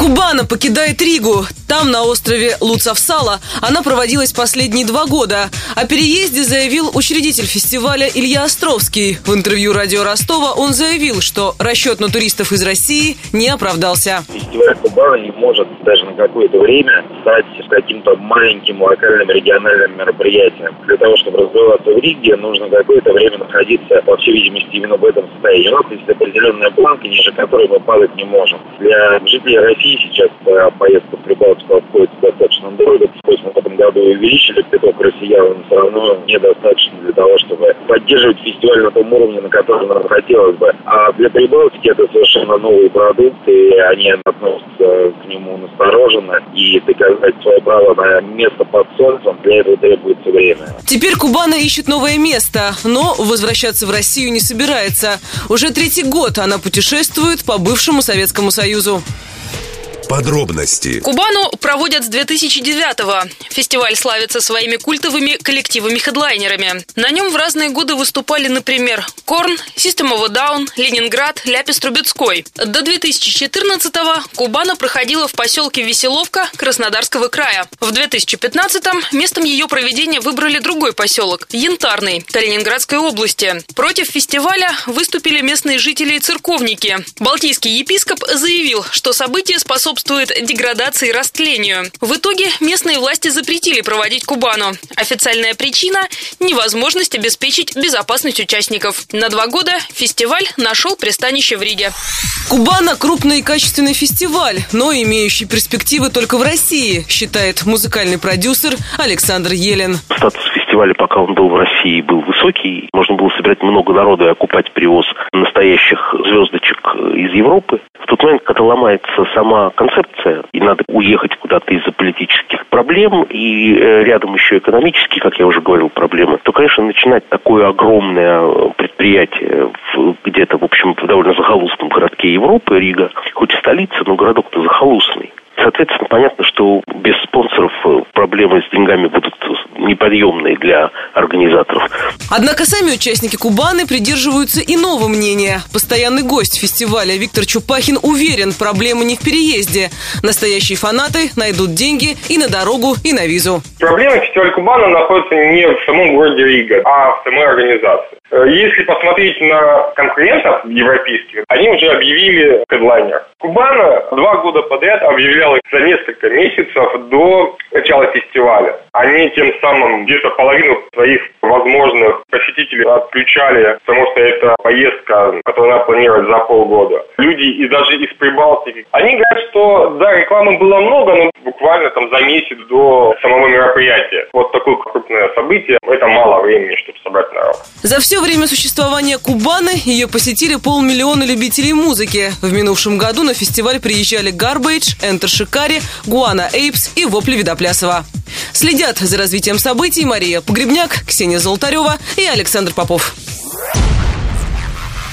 Кубана покидает Ригу. Там, на острове Луцавсала, она проводилась последние два года. О переезде заявил учредитель фестиваля Илья Островский. В интервью радио Ростова он заявил, что расчет на туристов из России не оправдался. Фестиваль Кубана не может даже на какое-то время стать каким-то маленьким локальным региональным мероприятием. Для того, чтобы развиваться в Риге, нужно какое-то время находиться, по всей видимости, именно в этом состоянии. У нас есть определенная планка, ниже которой мы падать не можем. Для жителей России сейчас э, поездка в Прибалтику обходится достаточно дорого. Пусть мы в этом году увеличили приток россиян, но все равно недостаточно для того, чтобы поддерживать фестиваль на том уровне, на котором нам хотелось бы. А для Прибалтики это совершенно новый продукт, и они относятся к нему настороженно. И доказать свое право на место под солнцем, для этого требуется время. Теперь Кубана ищет новое место, но возвращаться в Россию не собирается. Уже третий год она путешествует по бывшему Советскому Союзу. Подробности. Кубану проводят с 2009-го. Фестиваль славится своими культовыми коллективами-хедлайнерами. На нем в разные годы выступали, например, Корн, System of a Down, Ленинград, Ляпис Трубецкой. До 2014-го Кубана проходила в поселке Веселовка Краснодарского края. В 2015-м местом ее проведения выбрали другой поселок – Янтарный, Калининградской области. Против фестиваля выступили местные жители и церковники. Балтийский епископ заявил, что событие способствует способствует деградации и растлению. В итоге местные власти запретили проводить Кубану. Официальная причина – невозможность обеспечить безопасность участников. На два года фестиваль нашел пристанище в Риге. Кубана – крупный и качественный фестиваль, но имеющий перспективы только в России, считает музыкальный продюсер Александр Елен. Статус фестиваля, пока он был в России, был высокий. Можно было собирать много народу и окупать привоз настоящих звездочек из Европы. Тот момент, когда ломается сама концепция, и надо уехать куда-то из-за политических проблем, и э, рядом еще экономические, как я уже говорил, проблемы, то, конечно, начинать такое огромное предприятие где-то, в общем, в довольно захолустном городке Европы, Рига, хоть и столица, но городок-то захолустный. Соответственно, понятно, что без спонсоров э, проблемы с деньгами будут неподъемные для организаторов. Однако сами участники Кубаны придерживаются иного мнения. Постоянный гость фестиваля Виктор Чупахин уверен, проблема не в переезде. Настоящие фанаты найдут деньги и на дорогу, и на визу. Проблема фестиваля Кубана находится не в самом городе Рига, а в самой организации. Э, если посмотреть на конкурентов европейских, они уже объявили хедлайнер. Кубана два года подряд объявляла за несколько месяцев до начала фестиваля. Они тем самым где-то половину своих возможных посетителей отключали, потому что это поездка, которую надо планировать за полгода. Люди и даже из Прибалтики, они говорят, что да, рекламы было много, но буквально там за месяц до самого мероприятия. Вот такое крупное событие, это мало времени, чтобы собрать народ. За все время существования Кубаны ее посетили полмиллиона любителей музыки. В минувшем году на фестиваль приезжали Garbage, Enter Шикари, Гуана Эйпс и Вопли Видоплясова. Следят за развитием событий Мария Погребняк, Ксения Золотарева и Александр Попов.